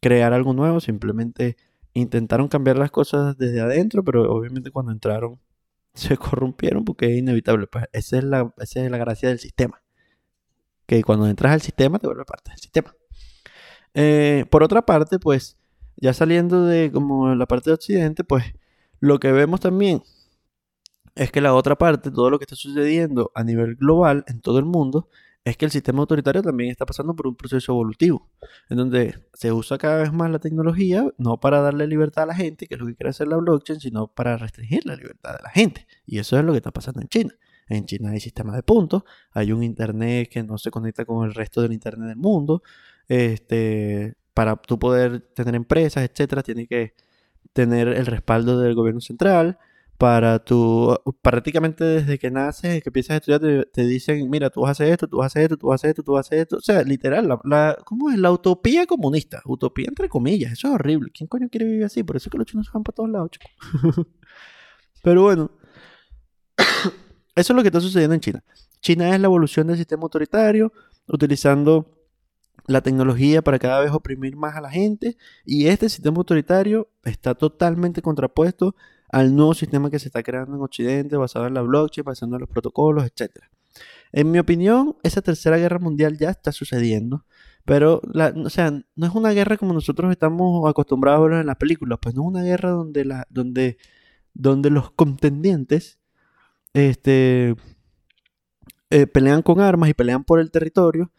crear algo nuevo, simplemente intentaron cambiar las cosas desde adentro, pero obviamente cuando entraron *laughs* se corrompieron porque es inevitable. Pues esa es la, esa es la gracia del sistema. Que cuando entras al sistema te vuelve parte del sistema. Eh, por otra parte, pues ya saliendo de como la parte de Occidente, pues lo que vemos también es que la otra parte, todo lo que está sucediendo a nivel global en todo el mundo, es que el sistema autoritario también está pasando por un proceso evolutivo, en donde se usa cada vez más la tecnología, no para darle libertad a la gente, que es lo que quiere hacer la blockchain, sino para restringir la libertad de la gente. Y eso es lo que está pasando en China. En China hay sistemas de puntos, hay un internet que no se conecta con el resto del internet del mundo, este, para tú poder tener empresas, etcétera, tienes que tener el respaldo del gobierno central. Para tu, prácticamente desde que naces, que empiezas a estudiar, te, dicen, mira, tú hacer esto, tú vas a hacer esto, tú hacer esto, tú vas a hacer esto. O sea, literal, la, ¿cómo es? La utopía comunista. Utopía entre comillas, eso es horrible. ¿Quién coño quiere vivir así? Por eso es que los chinos se van para todos lados, chicos. *laughs* Pero bueno, *coughs* eso es lo que está sucediendo en China. China es la evolución del sistema autoritario, utilizando la tecnología para cada vez oprimir más a la gente y este sistema autoritario está totalmente contrapuesto al nuevo sistema que se está creando en Occidente basado en la blockchain, basado en los protocolos, etc. En mi opinión, esa tercera guerra mundial ya está sucediendo, pero o sea, no es una guerra como nosotros estamos acostumbrados a ver en las películas, pues no es una guerra donde, la, donde, donde los contendientes este, eh, pelean con armas y pelean por el territorio,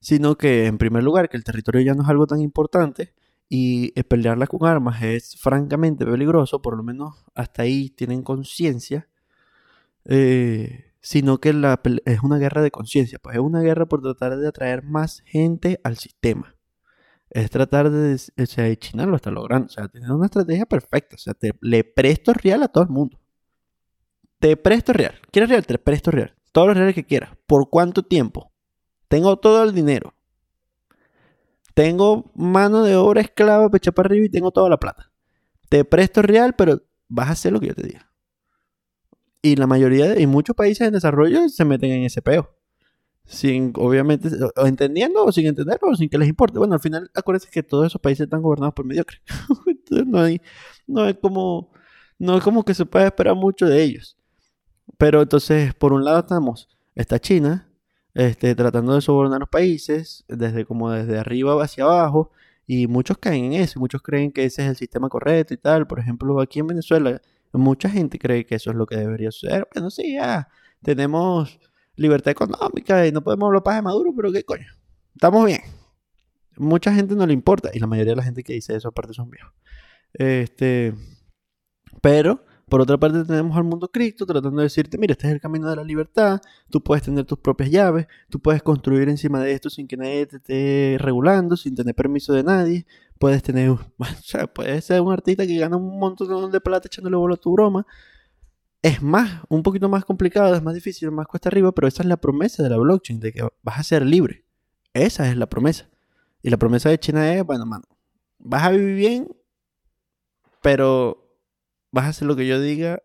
sino que en primer lugar que el territorio ya no es algo tan importante y pelearla con armas es francamente peligroso, por lo menos hasta ahí tienen conciencia, eh, sino que la, es una guerra de conciencia, pues es una guerra por tratar de atraer más gente al sistema. Es tratar de, o sea, China lo está logrando, o sea, tiene una estrategia perfecta, o sea, te, le presto real a todo el mundo. Te presto real, ¿quieres real? Te presto real, todos los reales que quieras. ¿Por cuánto tiempo? Tengo todo el dinero. Tengo mano de obra esclava pecha para arriba y tengo toda la plata. Te presto real, pero vas a hacer lo que yo te diga. Y la mayoría de y muchos países en desarrollo se meten en ese peo. Sin, obviamente, o entendiendo o sin entenderlo o sin que les importe. Bueno, al final, acuérdense que todos esos países están gobernados por mediocres. *laughs* Entonces no hay, no es como, no es como que se pueda esperar mucho de ellos. Pero entonces, por un lado estamos, está China, este, tratando de sobornar los países, desde como desde arriba hacia abajo, y muchos caen en eso, muchos creen que ese es el sistema correcto y tal. Por ejemplo, aquí en Venezuela, mucha gente cree que eso es lo que debería suceder. Bueno, sí, ya tenemos libertad económica y no podemos hablar paz de Maduro, pero qué coño, estamos bien. Mucha gente no le importa, y la mayoría de la gente que dice eso aparte son viejos. Este, pero por otra parte tenemos al mundo cripto tratando de decirte, mira, este es el camino de la libertad, tú puedes tener tus propias llaves, tú puedes construir encima de esto sin que nadie te esté regulando, sin tener permiso de nadie, puedes tener, *laughs* o sea, puedes ser un artista que gana un montón de plata echándole bola a tu broma. Es más, un poquito más complicado, es más difícil, más cuesta arriba, pero esa es la promesa de la blockchain, de que vas a ser libre. Esa es la promesa. Y la promesa de China es, bueno, mano, vas a vivir bien, pero vas a hacer lo que yo diga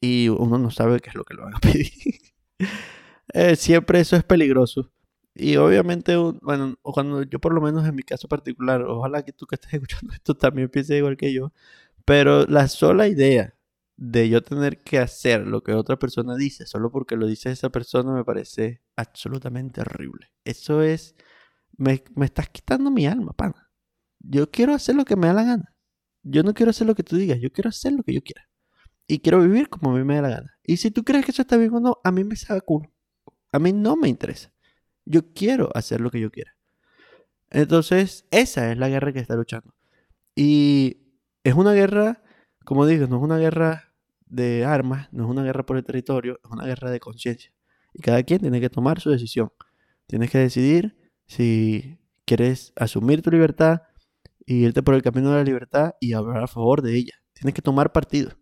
y uno no sabe qué es lo que le van a *laughs* pedir. Eh, siempre eso es peligroso. Y obviamente, bueno, cuando yo por lo menos en mi caso particular, ojalá que tú que estés *laughs* escuchando esto también pienses igual que yo, pero la sola idea de yo tener que hacer lo que otra persona dice, solo porque lo dice esa persona, me parece absolutamente horrible. Eso es, me, me estás quitando mi alma, pana. Yo quiero hacer lo que me da la gana. Yo no quiero hacer lo que tú digas, yo quiero hacer lo que yo quiera. Y quiero vivir como a mí me da la gana. Y si tú crees que eso está bien o no, a mí me sabe culo. A mí no me interesa. Yo quiero hacer lo que yo quiera. Entonces, esa es la guerra que está luchando. Y es una guerra, como digo, no es una guerra de armas, no es una guerra por el territorio, es una guerra de conciencia. Y cada quien tiene que tomar su decisión. Tienes que decidir si quieres asumir tu libertad y irte por el camino de la libertad y hablar a favor de ella. Tienes que tomar partido.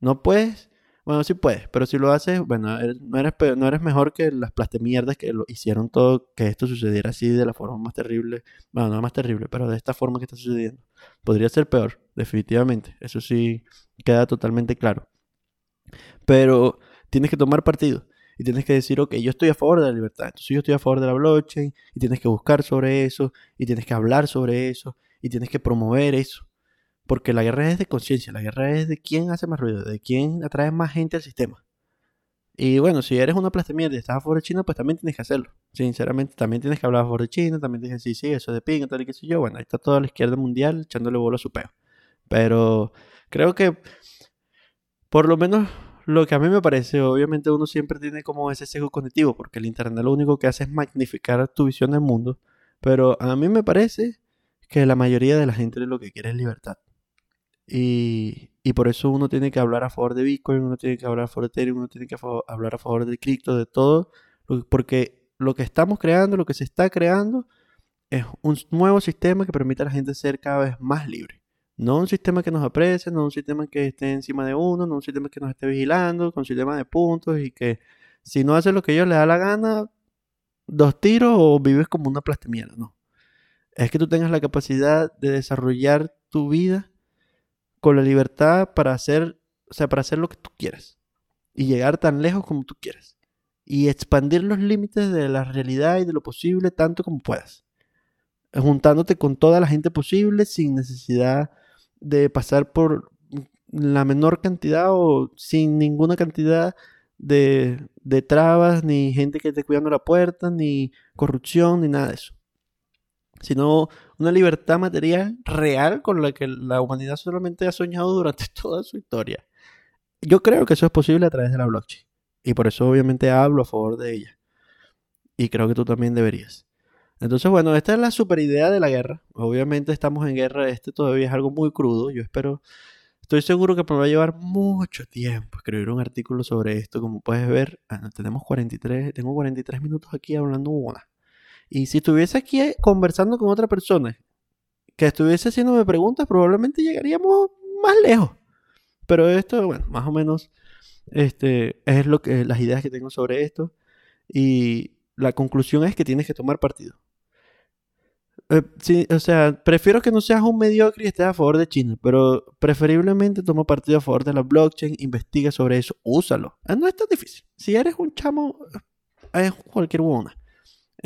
No puedes, bueno, sí puedes, pero si lo haces, bueno, no eres, no eres mejor que las plastemierdas que lo hicieron todo, que esto sucediera así de la forma más terrible. Bueno, no más terrible, pero de esta forma que está sucediendo. Podría ser peor, definitivamente. Eso sí queda totalmente claro. Pero tienes que tomar partido y tienes que decir, ok, yo estoy a favor de la libertad, entonces yo estoy a favor de la blockchain y tienes que buscar sobre eso y tienes que hablar sobre eso y tienes que promover eso. Porque la guerra es de conciencia, la guerra es de quién hace más ruido, de quién atrae más gente al sistema. Y bueno, si eres una plastemia y estás a favor de China, pues también tienes que hacerlo. Sinceramente, también tienes que hablar a favor de China, también tienes que decir, sí, eso es de pinga, tal y qué sé yo. Bueno, ahí está toda la izquierda mundial echándole bola a su peo. Pero creo que, por lo menos, lo que a mí me parece, obviamente uno siempre tiene como ese sesgo cognitivo, porque el Internet lo único que hace es magnificar tu visión del mundo. Pero a mí me parece que la mayoría de la gente lo que quiere es libertad. Y, y, por eso uno tiene que hablar a favor de Bitcoin, uno tiene que hablar a favor de Ethereum, uno tiene que hablar a favor de cripto, de todo, porque lo que estamos creando, lo que se está creando, es un nuevo sistema que permite a la gente ser cada vez más libre. No un sistema que nos aprecie, no un sistema que esté encima de uno, no un sistema que nos esté vigilando, con sistema de puntos y que si no hace lo que ellos le da la gana, dos tiros o vives como una plastemierda, no es que tú tengas la capacidad de desarrollar tu vida con la libertad para hacer, o sea, para hacer lo que tú quieras y llegar tan lejos como tú quieras y expandir los límites de la realidad y de lo posible tanto como puedas, juntándote con toda la gente posible sin necesidad de pasar por la menor cantidad o sin ninguna cantidad de, de trabas, ni gente que esté cuidando la puerta, ni corrupción, ni nada de eso sino una libertad material real con la que la humanidad solamente ha soñado durante *laughs* toda su historia. Yo creo que eso es posible a través de la blockchain. Y por eso obviamente hablo a favor de ella. Y creo que tú también deberías. Entonces, bueno, esta es la super idea de la guerra. Obviamente estamos en guerra, este todavía es algo muy crudo. Yo espero, estoy seguro que me va a llevar mucho tiempo escribir un artículo sobre esto. Como puedes ver, ah, tenemos 43, tengo 43 minutos aquí hablando una. Y si estuviese aquí eh, conversando con otra persona que estuviese haciéndome preguntas, probablemente llegaríamos más lejos. Pero esto, bueno, más o menos este, es lo que, las ideas que tengo sobre esto. Y la conclusión es que tienes que tomar partido. Eh, o sea, prefiero que no seas un mediocre y estés a favor de China, pero preferiblemente toma partido a favor de la blockchain, investiga sobre eso, úsalo. Ah, no es tan difícil. Si eres un chamo, es cualquier buena.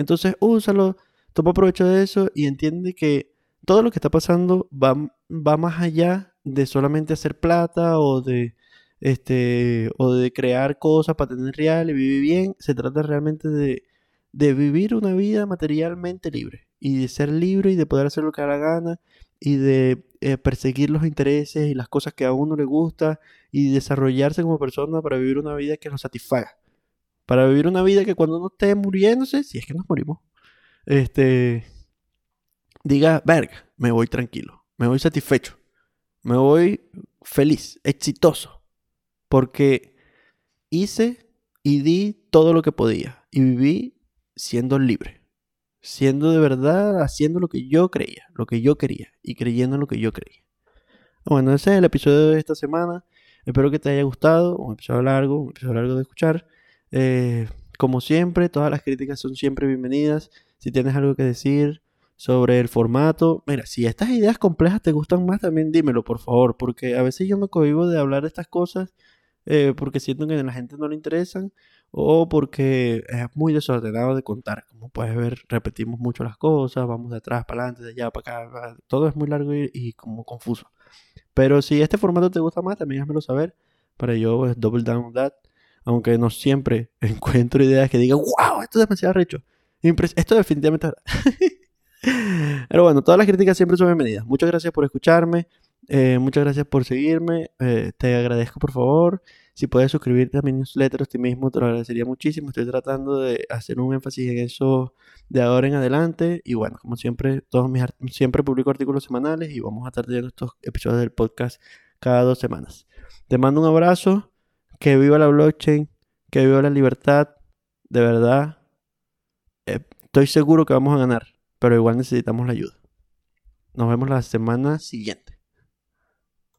Entonces úsalo, toma provecho de eso y entiende que todo lo que está pasando va, más allá de solamente hacer plata o de este o de crear cosas para tener real y vivir bien. Se trata realmente de vivir una vida materialmente libre y de ser libre y de poder hacer lo que da la gana y de eh, perseguir los intereses y las cosas que a uno le gusta y desarrollarse como persona para vivir una vida que lo satisfaga. Para vivir una vida que cuando uno esté muriéndose, si es que nos morimos, este, diga, verga, me voy tranquilo, me voy satisfecho, me voy feliz, exitoso, porque hice y di todo lo que podía y viví siendo libre, siendo de verdad haciendo lo que yo creía, lo que yo quería y creyendo en lo que yo creía. Bueno, ese es el episodio de esta semana. Espero que te haya gustado, un episodio largo, un episodio largo de escuchar. Eh, como siempre, todas las críticas son siempre bienvenidas. Si tienes algo que decir, sobre el formato. Mira, si estas ideas complejas te gustan más, también dímelo, por favor, porque a veces yo me cohibo de hablar de estas cosas eh, porque siento que a la gente no le interesan o porque es muy desordenado de contar. Como puedes ver, repetimos mucho las cosas, vamos de atrás para adelante, de allá para acá, todo es muy largo y, como confuso. Pero si este formato te gusta más, también házmelo saber para yo pues, double down on that. Aunque no siempre *laughs* encuentro ideas que digan, wow, esto es demasiado recho. esto definitivamente... *laughs* Pero bueno, todas las críticas siempre son bienvenidas. Muchas gracias por escucharme. Eh, muchas gracias por seguirme. Eh, te agradezco, por favor. Si puedes suscribirte a mi newsletter ti mismo, te lo agradecería muchísimo. Estoy tratando de hacer un énfasis en eso de ahora en adelante. Y bueno, como siempre, todos mis siempre publico artículos semanales y vamos a estar teniendo estos episodios del podcast cada dos semanas. Te mando un abrazo. Que viva la blockchain. Que viva la libertad. De verdad. Eh, estoy seguro que vamos a ganar pero igual necesitamos la ayuda. Nos vemos la semana siguiente.